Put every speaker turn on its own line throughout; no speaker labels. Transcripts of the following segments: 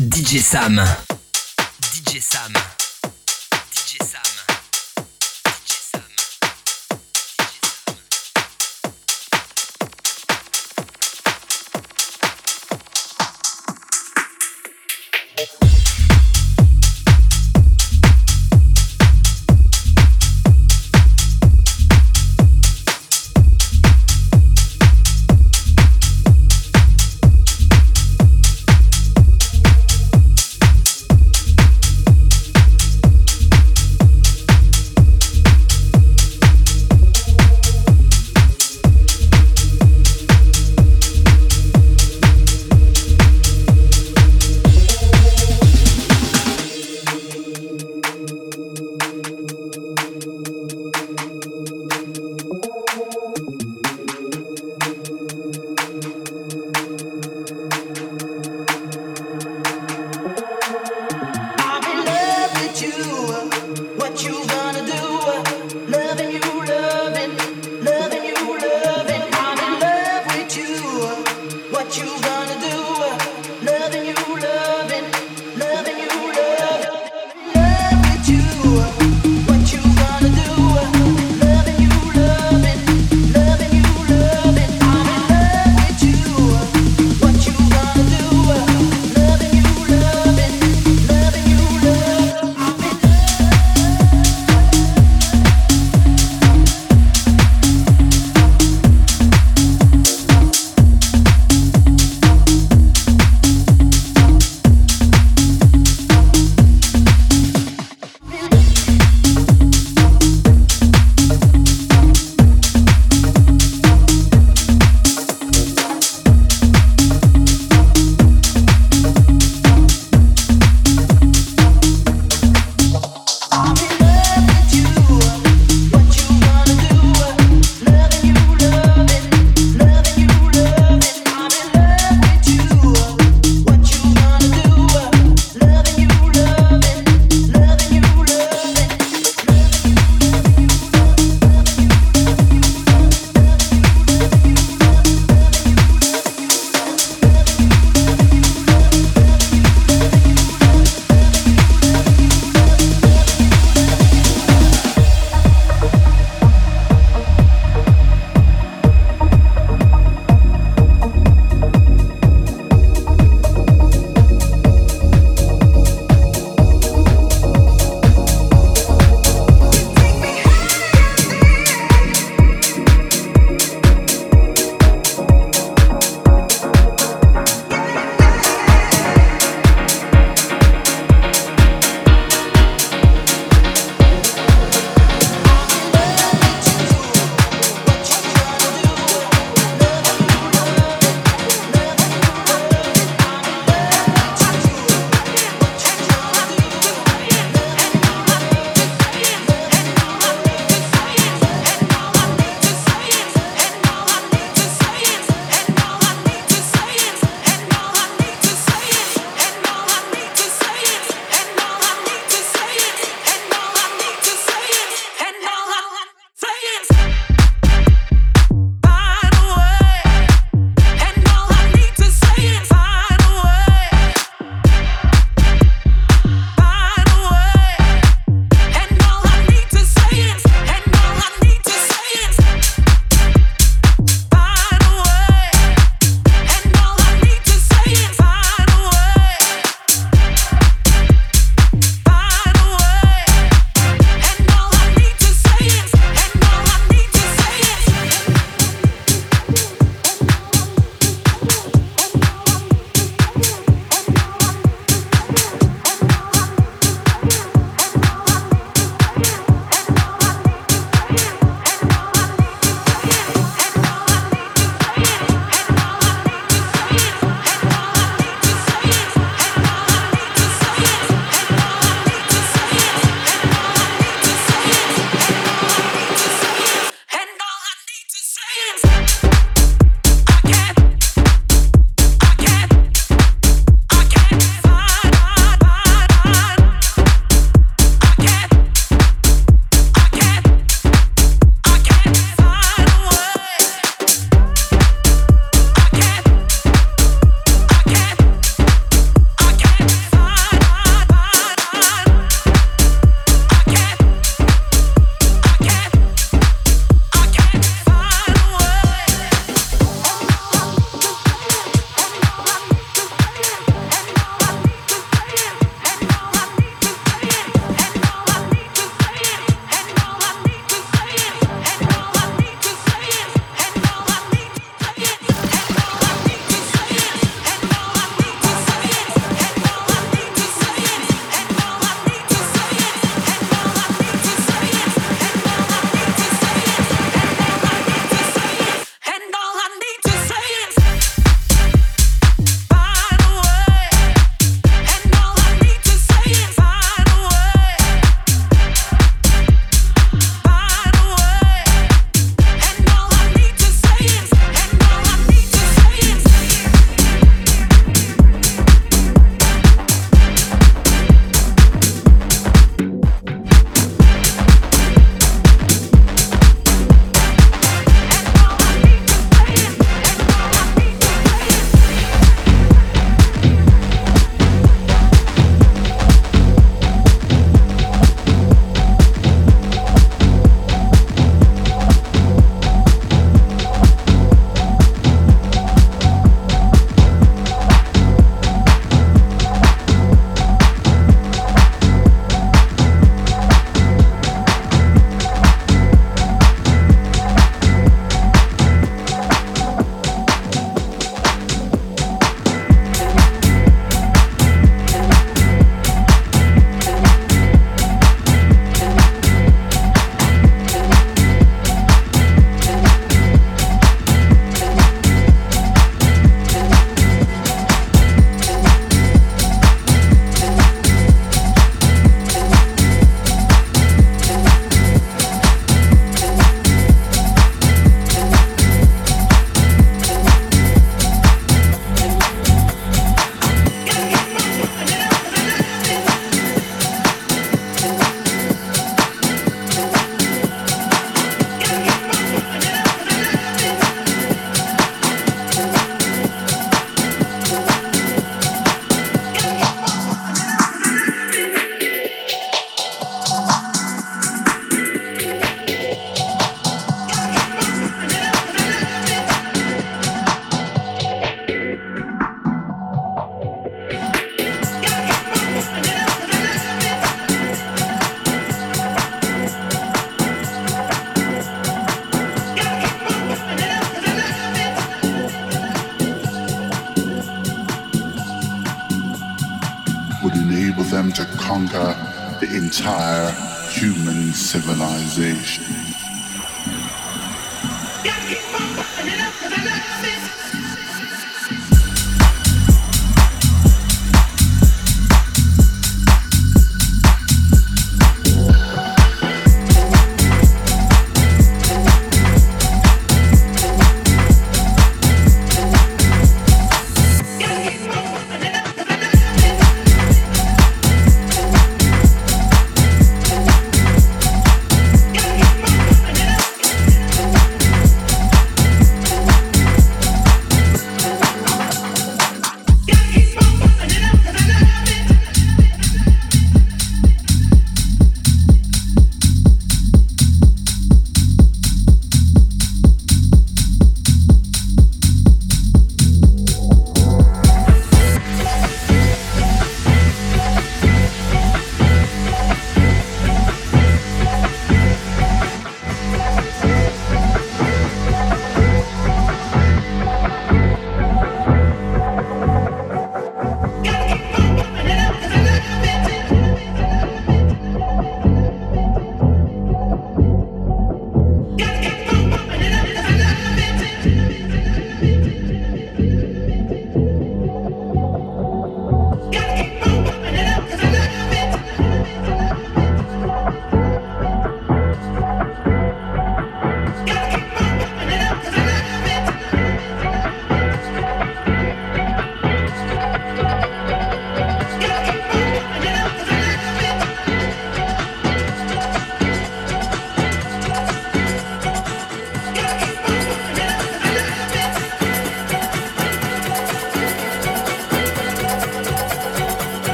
DJ Sam. DJ Sam. DJ Sam.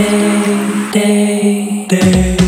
day, day,
day.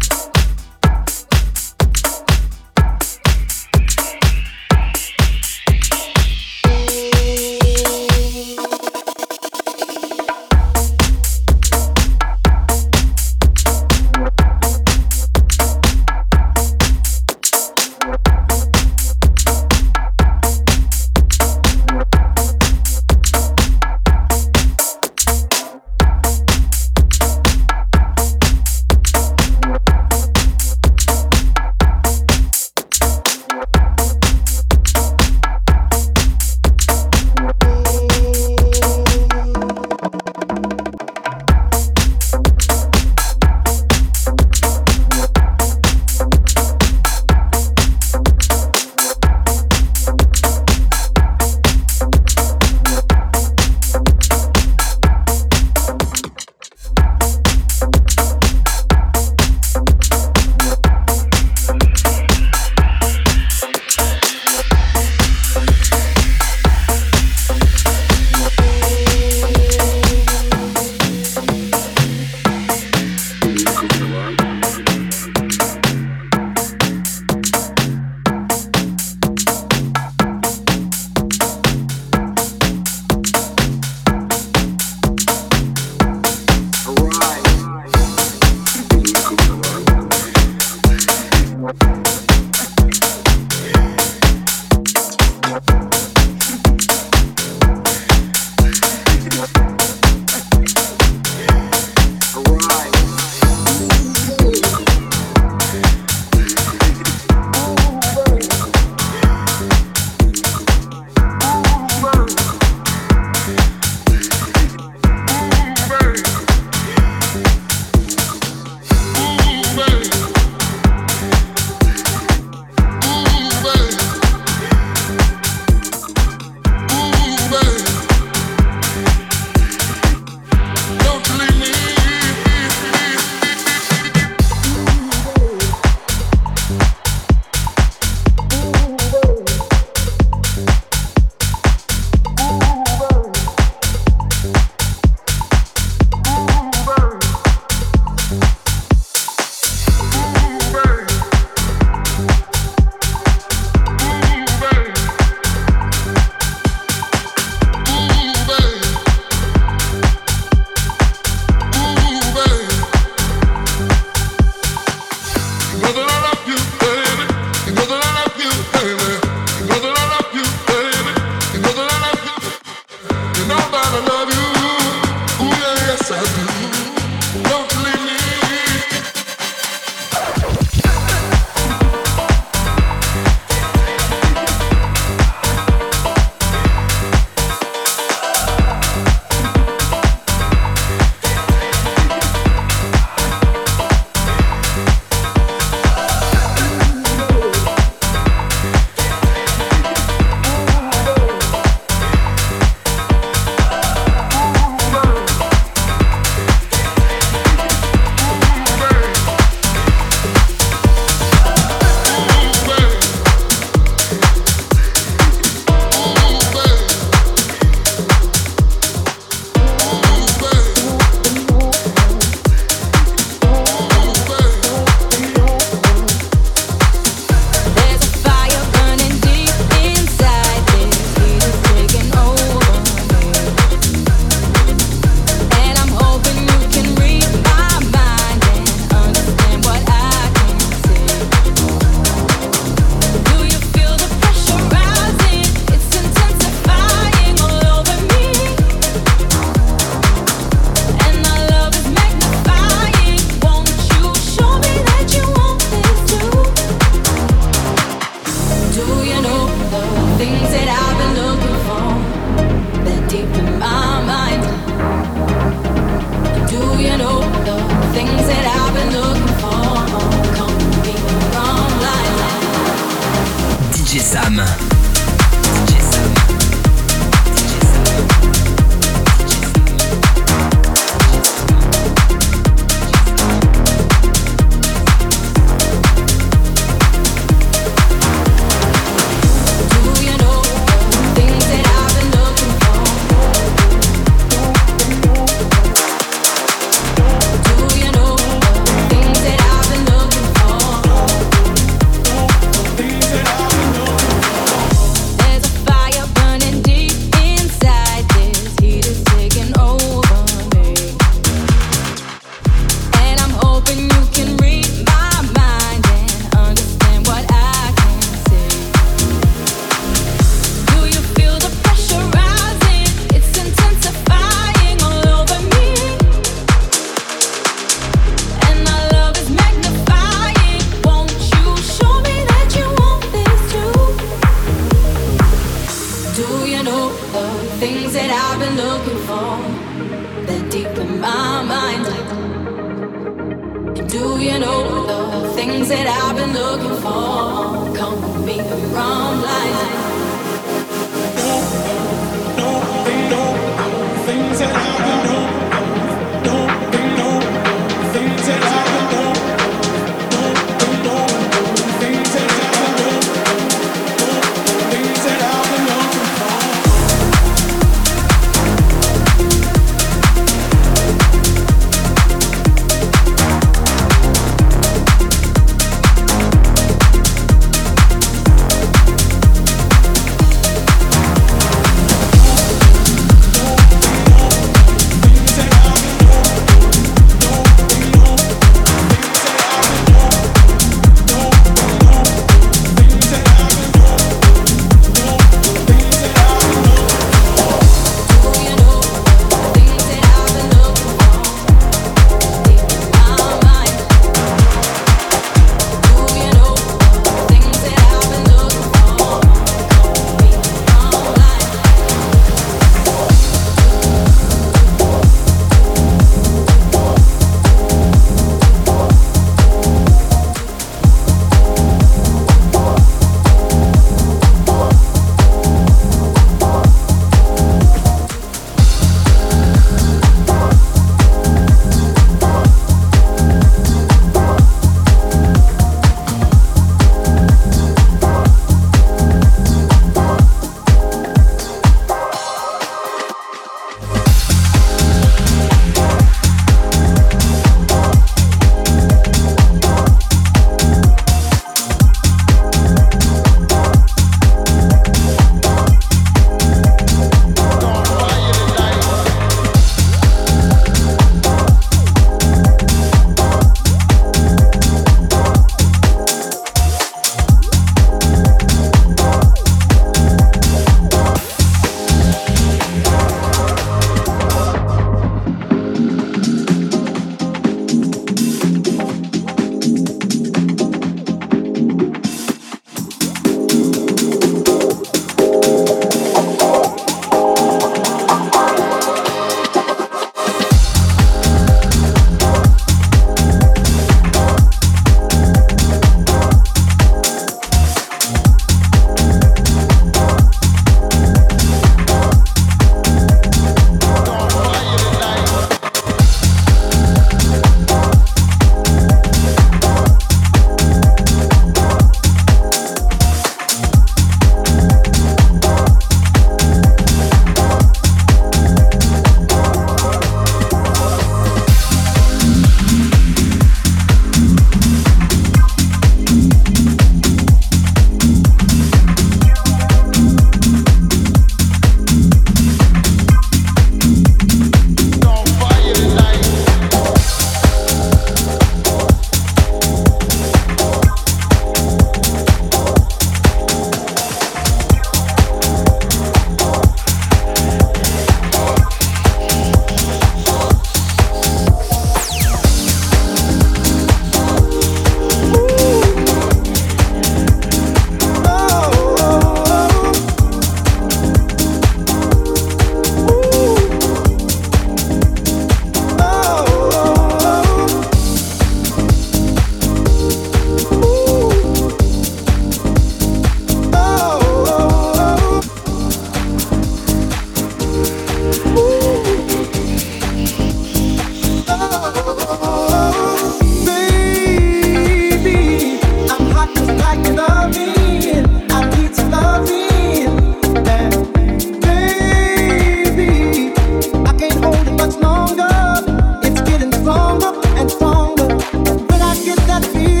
feel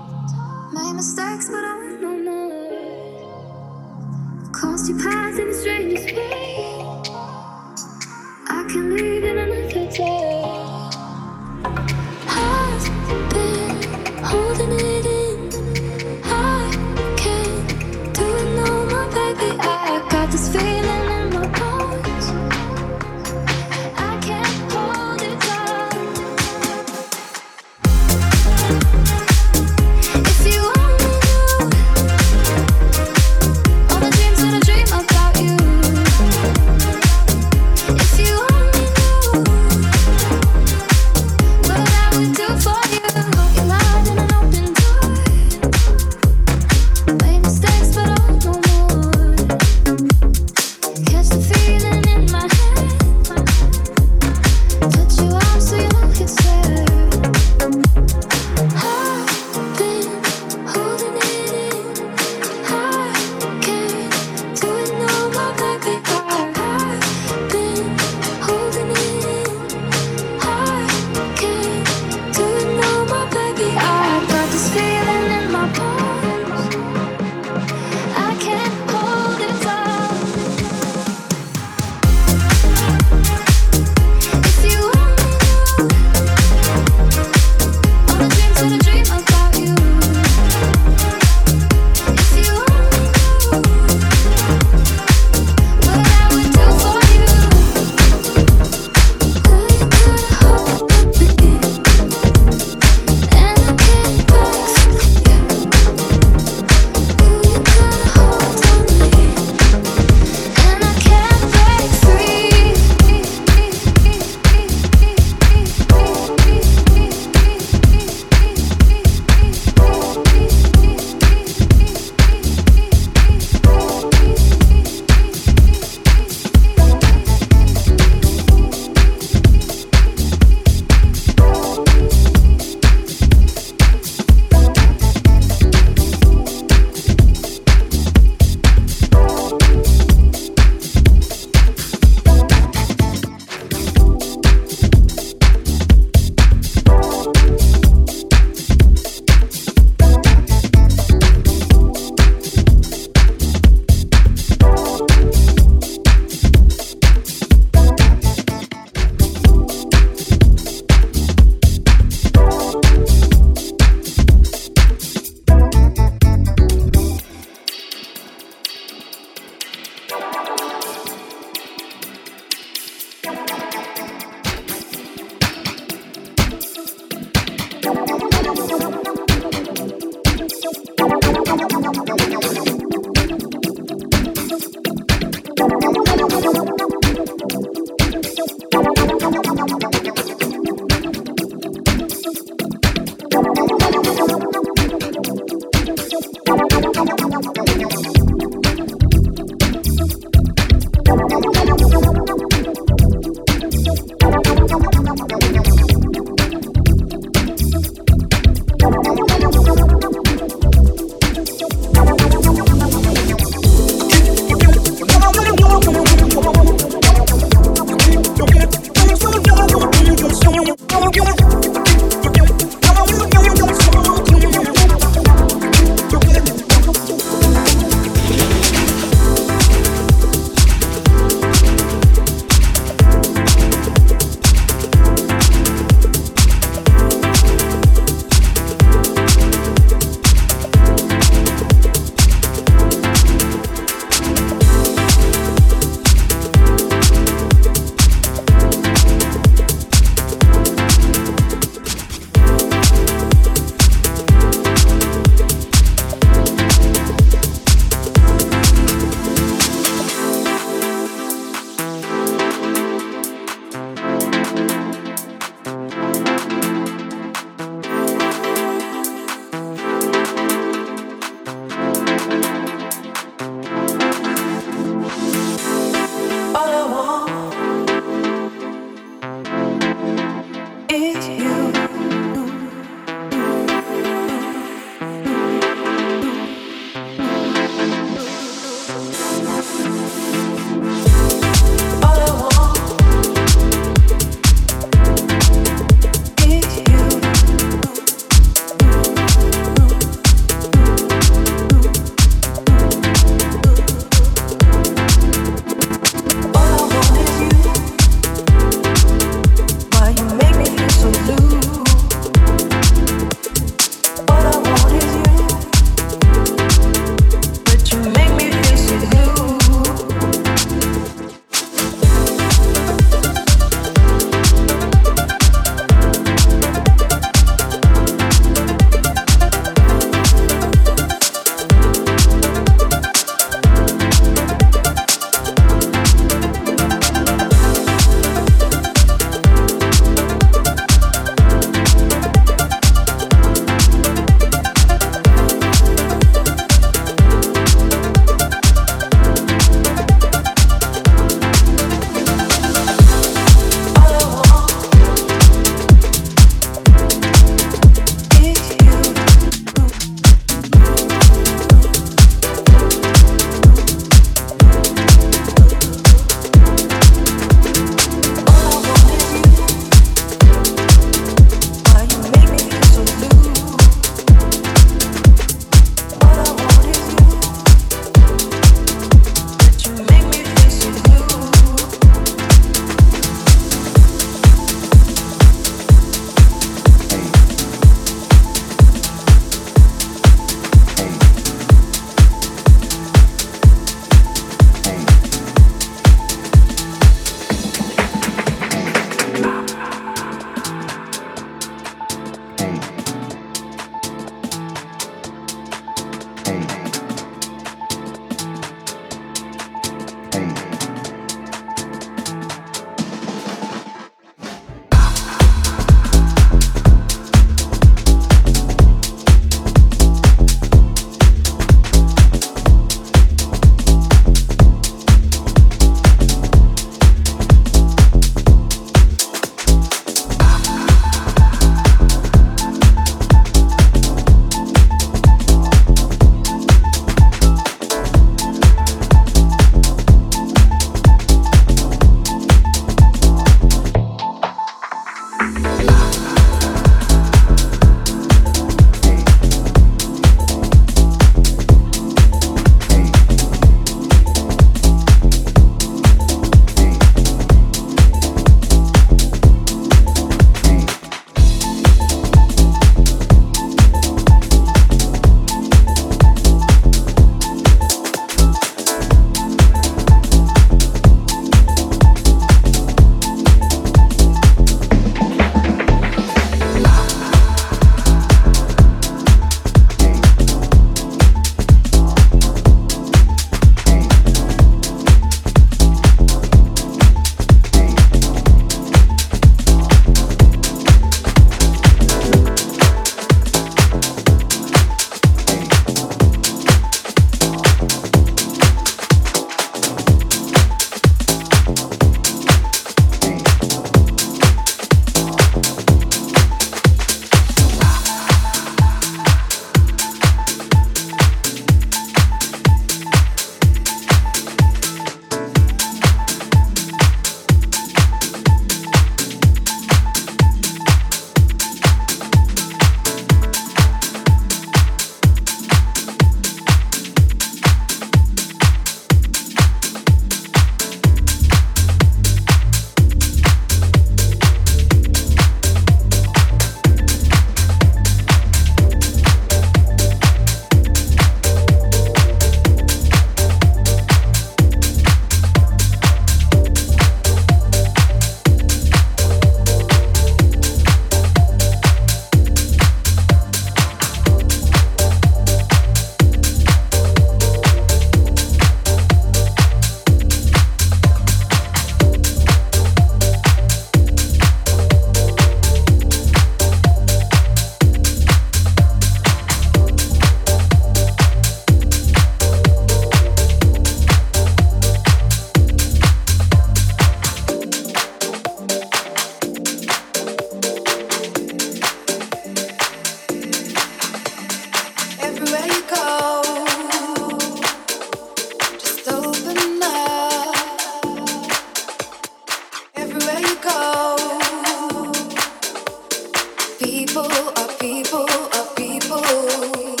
people are people are people.